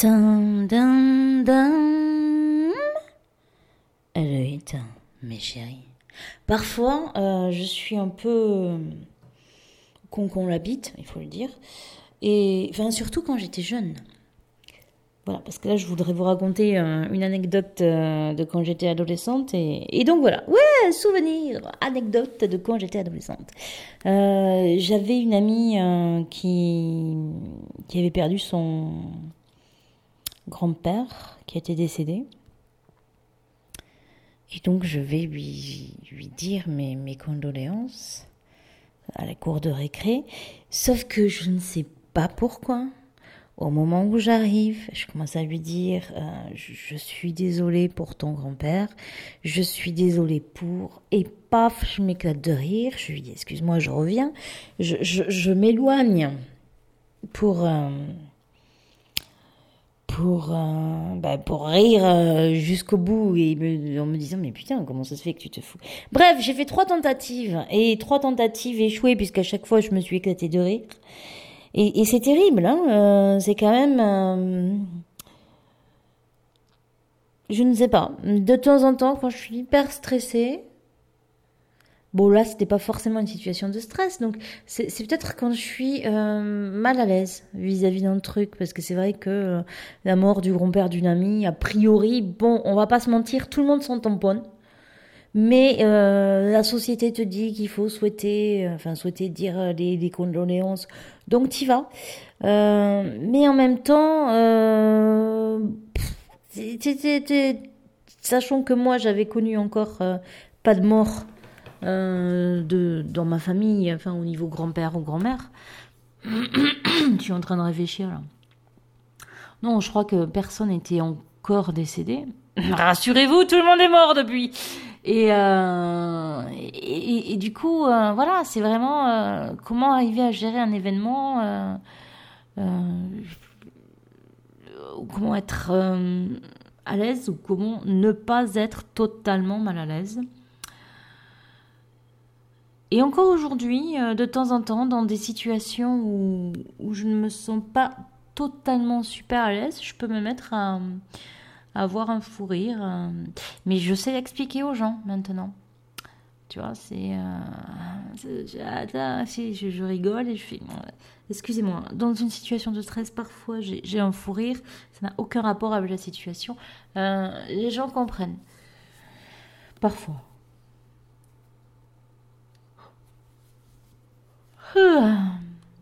Dun, dun, dun. Mes chéris. Parfois, euh, je suis un peu euh, con con l'habite, il faut le dire. Et enfin, surtout quand j'étais jeune. Voilà, parce que là, je voudrais vous raconter euh, une anecdote de quand j'étais adolescente. Et, et donc voilà, ouais, souvenir, anecdote de quand j'étais adolescente. J'avais une amie qui, qui avait perdu son grand-père, qui était décédé. Et donc, je vais lui, lui dire mes, mes condoléances à la cour de récré. Sauf que je ne sais pas pourquoi. Au moment où j'arrive, je commence à lui dire euh, je, suis désolée pour ton grand-père, je suis désolée pour. Et paf, je m'éclate de rire. Je lui dis excuse-moi, je reviens. Je, je, je m'éloigne pour. euh, pour, euh, bah, pour rire euh, jusqu'au bout. Et en me disant mais putain comment ça se fait que tu te fous? Bref j'ai fait trois tentatives. Et trois tentatives échouées puisqu'à chaque fois je me suis éclatée de rire. Et, et c'est terrible hein, euh, c'est quand même je ne sais pas. De temps en temps quand je suis hyper stressée Bon, là, c'était pas forcément une situation de stress, donc c'est peut-être quand je suis euh, mal à l'aise vis-à-vis d'un truc, parce que c'est vrai que euh, la mort du grand-père d'une amie, a priori, bon, on va pas se mentir, tout le monde s'en tamponne, mais euh, la société te dit qu'il faut souhaiter, euh, enfin souhaiter dire euh, des, condoléances, donc t'y vas. Euh, mais en même temps, euh, sachant que moi j'avais connu encore euh, pas de mort euh, de, dans ma famille, enfin au niveau grand-père ou grand-mère. je suis en train de réfléchir là. Non, je crois que personne n'était encore décédé. Rassurez-vous, tout le monde est mort depuis. Et, euh, et, du coup, euh, voilà, c'est vraiment euh, comment arriver à gérer un événement, euh, euh, comment être à l'aise ou comment ne pas être totalement mal à l'aise. Et encore aujourd'hui, euh, de temps en temps, dans des situations où, où je ne me sens pas totalement super à l'aise, je peux me mettre à, avoir un fou rire. euh, mais je sais l'expliquer aux gens maintenant. Tu vois, c'est. euh, je, je, rigole et je fais. Excusez-moi, dans une situation de stress, parfois j'ai un fou rire, ça n'a aucun rapport avec la situation. Euh, les gens comprennent. Parfois.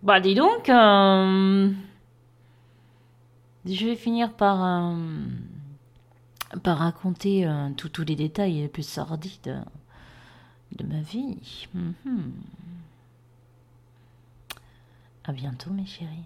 Bah dis donc, euh, je vais finir par, euh, raconter euh, tous les détails les plus sordides de ma vie. Mhm. À bientôt mes chéris.